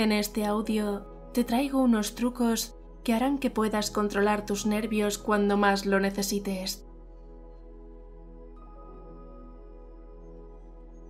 En este audio te traigo unos trucos que harán que puedas controlar tus nervios cuando más lo necesites.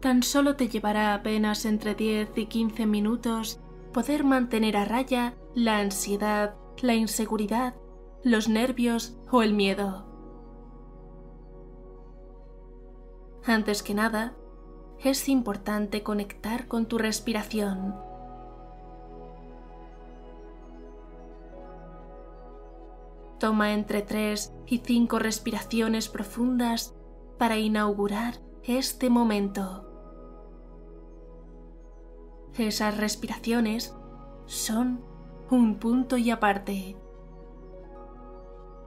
Tan solo te llevará apenas entre 10 y 15 minutos poder mantener a raya la ansiedad, la inseguridad, los nervios o el miedo. Antes que nada, es importante conectar con tu respiración. Toma entre 3 y 5 respiraciones profundas para inaugurar este momento. Esas respiraciones son un punto y aparte.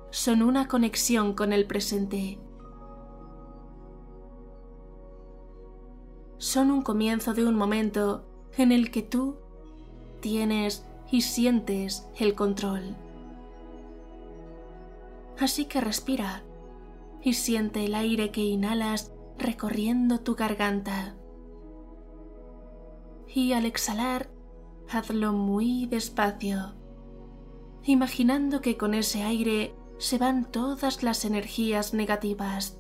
Son una conexión con el presente. Son un comienzo de un momento en el que tú tienes y sientes el control. Así que respira y siente el aire que inhalas recorriendo tu garganta y al exhalar hazlo muy despacio, imaginando que con ese aire se van todas las energías negativas.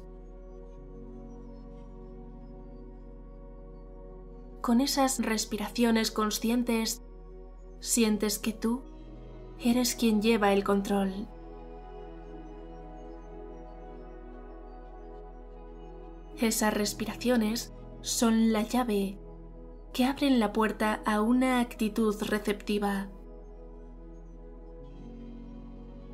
Con esas respiraciones conscientes, sientes que tú eres quien lleva el control. Esas respiraciones son la llave que abren la puerta a una actitud receptiva.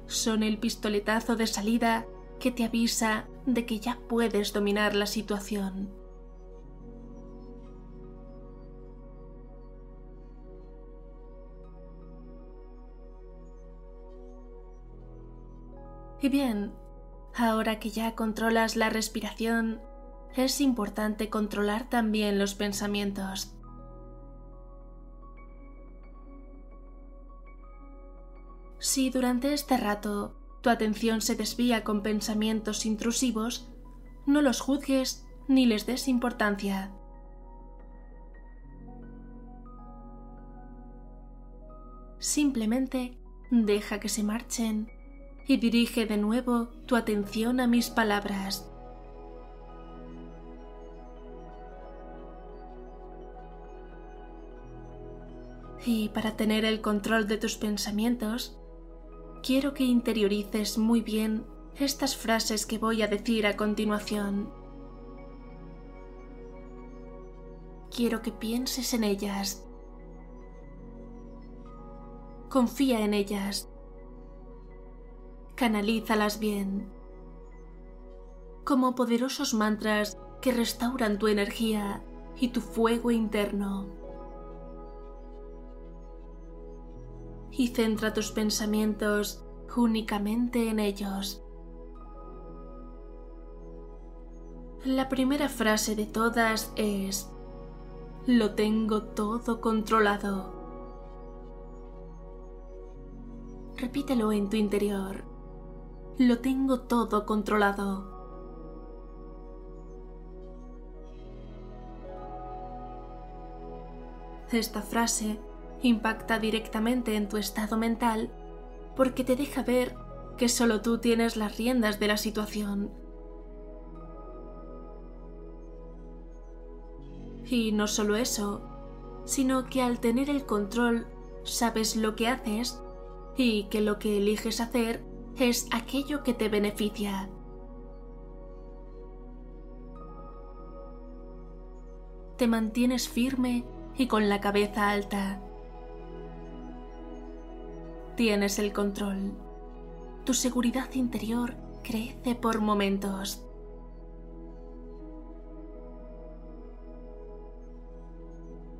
Son el pistoletazo de salida que te avisa de que ya puedes dominar la situación. Y bien, ahora que ya controlas la respiración, es importante controlar también los pensamientos. Si durante este rato tu atención se desvía con pensamientos intrusivos, no los juzgues ni les des importancia. Simplemente deja que se marchen y dirige de nuevo tu atención a mis palabras. Y para tener el control de tus pensamientos, quiero que interiorices muy bien estas frases que voy a decir a continuación. Quiero que pienses en ellas. Confía en ellas. Canalízalas bien. Como poderosos mantras que restauran tu energía y tu fuego interno. Y centra tus pensamientos únicamente en ellos. La primera frase de todas es, lo tengo todo controlado. Repítelo en tu interior. Lo tengo todo controlado. Esta frase impacta directamente en tu estado mental porque te deja ver que solo tú tienes las riendas de la situación. Y no solo eso, sino que al tener el control sabes lo que haces y que lo que eliges hacer es aquello que te beneficia. Te mantienes firme y con la cabeza alta. Tienes el control. Tu seguridad interior crece por momentos.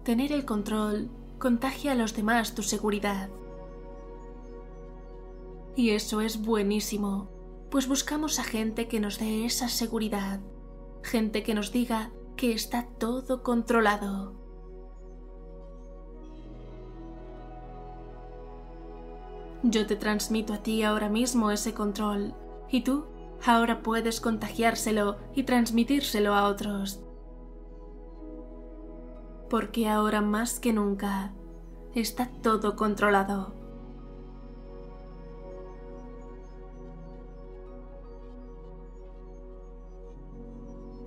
Tener el control contagia a los demás tu seguridad. Y eso es buenísimo, pues buscamos a gente que nos dé esa seguridad, gente que nos diga que está todo controlado. Yo te transmito a ti ahora mismo ese control y tú ahora puedes contagiárselo y transmitírselo a otros. Porque ahora más que nunca está todo controlado.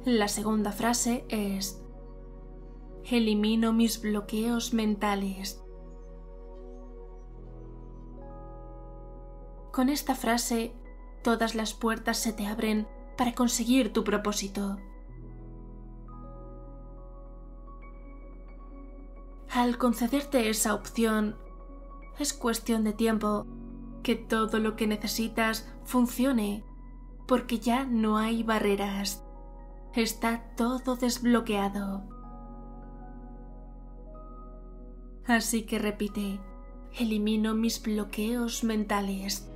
La segunda frase es, elimino mis bloqueos mentales. Con esta frase, todas las puertas se te abren para conseguir tu propósito. Al concederte esa opción, es cuestión de tiempo que todo lo que necesitas funcione, porque ya no hay barreras. Está todo desbloqueado. Así que repite, elimino mis bloqueos mentales.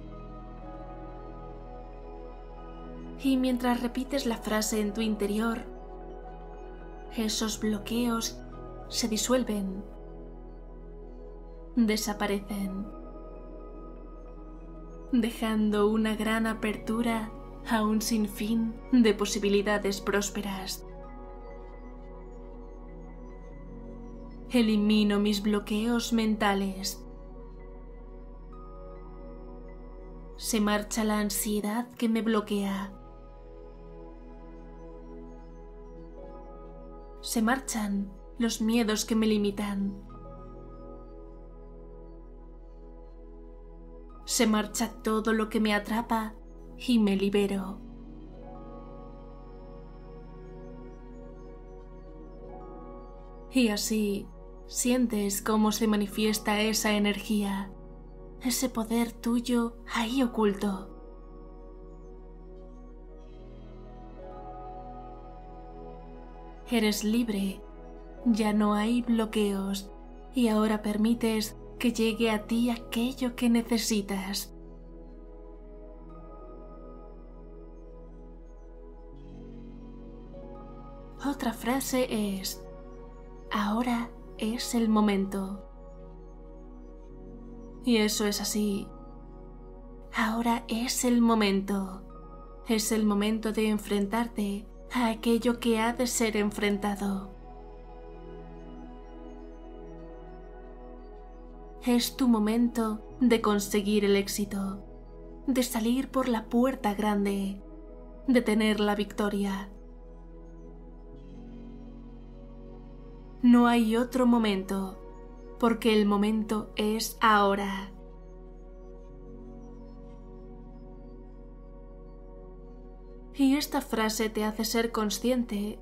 Y mientras repites la frase en tu interior, esos bloqueos se disuelven, desaparecen, dejando una gran apertura a un sinfín de posibilidades prósperas. Elimino mis bloqueos mentales. Se marcha la ansiedad que me bloquea. Se marchan los miedos que me limitan. Se marcha todo lo que me atrapa y me libero. Y así sientes cómo se manifiesta esa energía, ese poder tuyo ahí oculto. Eres libre ya no hay bloqueos y ahora permites que llegue a ti aquello que necesitas. Otra frase es, ahora es el momento. Y eso es así. Ahora es el momento. Es el momento de enfrentarte a aquello que ha de ser enfrentado. es tu momento de conseguir el éxito, de salir por la puerta grande, de tener la victoria. No hay otro momento, porque el momento es ahora. Y esta frase te hace ser consciente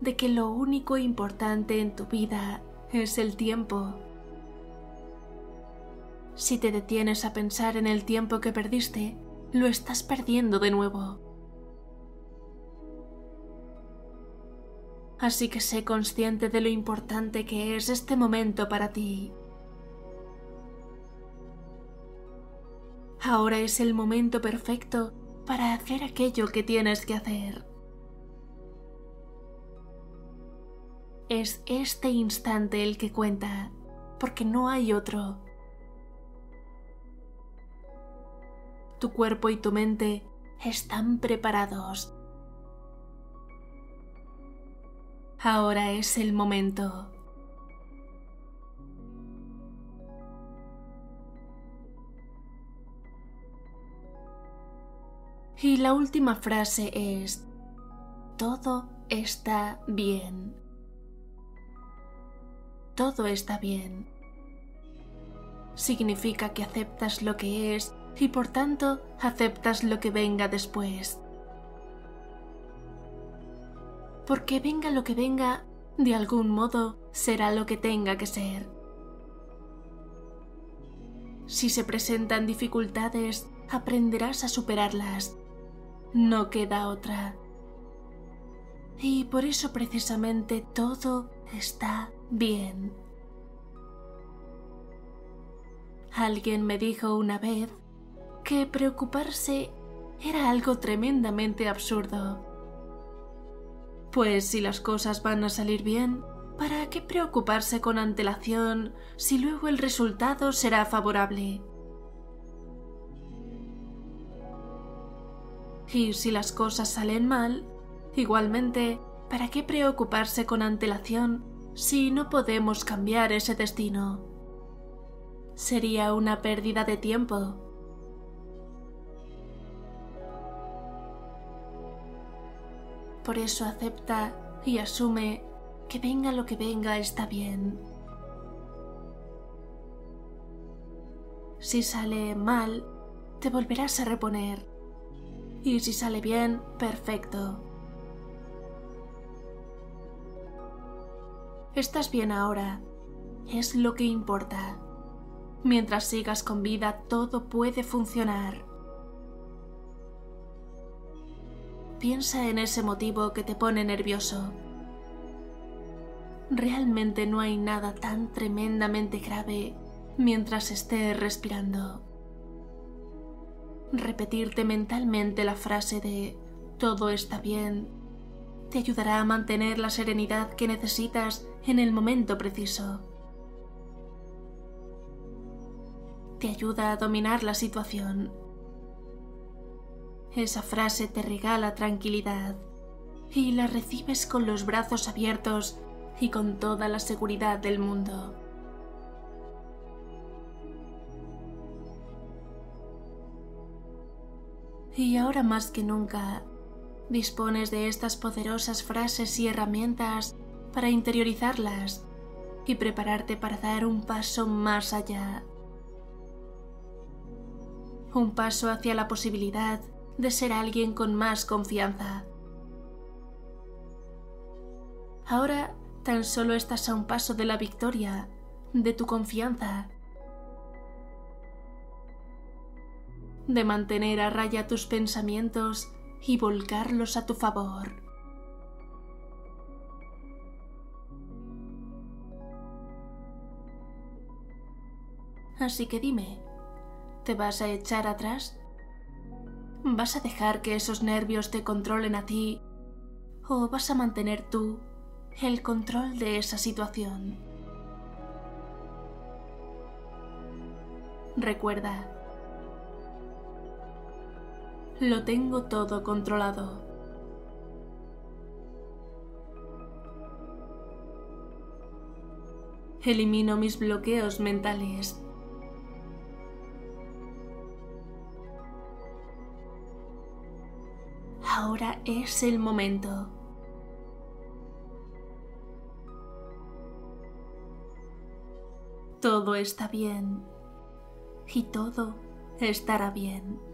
de que lo único importante en tu vida es el tiempo si te detienes a pensar en el tiempo que perdiste, lo estás perdiendo de nuevo. Así que sé consciente de lo importante que es este momento para ti. Ahora es el momento perfecto para hacer aquello que tienes que hacer. Es este instante el que cuenta, porque no hay otro. tu cuerpo y tu mente están preparados. Ahora es el momento. Y la última frase es, todo está bien. Todo está bien. Significa que aceptas lo que es y por tanto aceptas lo que venga después. Porque venga lo que venga, de algún modo será lo que tenga que ser. Si se presentan dificultades, aprenderás a superarlas. No queda otra. Y por eso precisamente todo está bien. Alguien me dijo una vez que preocuparse era algo tremendamente absurdo. Pues si las cosas van a salir bien, ¿para qué preocuparse con antelación si luego el resultado será favorable? Y si las cosas salen mal, igualmente, ¿para qué preocuparse con antelación si no podemos cambiar ese destino? sería una pérdida de tiempo. Por eso acepta y asume que venga lo que venga está bien. Si sale mal, te volverás a reponer. Y si sale bien, perfecto. Estás bien ahora. Es lo que importa. Mientras sigas con vida, todo puede funcionar. Piensa en ese motivo que te pone nervioso. Realmente no hay nada tan tremendamente grave mientras estés respirando. Repetirte mentalmente la frase de todo está bien te ayudará a mantener la serenidad que necesitas en el momento preciso. Te ayuda a dominar la situación. Esa frase te regala tranquilidad y la recibes con los brazos abiertos y con toda la seguridad del mundo. Y ahora más que nunca, dispones de estas poderosas frases y herramientas para interiorizarlas y prepararte para dar un paso más allá. Un paso hacia la posibilidad de ser alguien con más confianza. Ahora tan solo estás a un paso de la victoria, de tu confianza, de mantener a raya tus pensamientos y volcarlos a tu favor. Así que dime, ¿te vas a echar atrás? ¿Vas a dejar que esos nervios te controlen a ti o vas a mantener tú el control de esa situación? Recuerda, lo tengo todo controlado. Elimino mis bloqueos mentales. Ahora es el momento. Todo está bien y todo estará bien.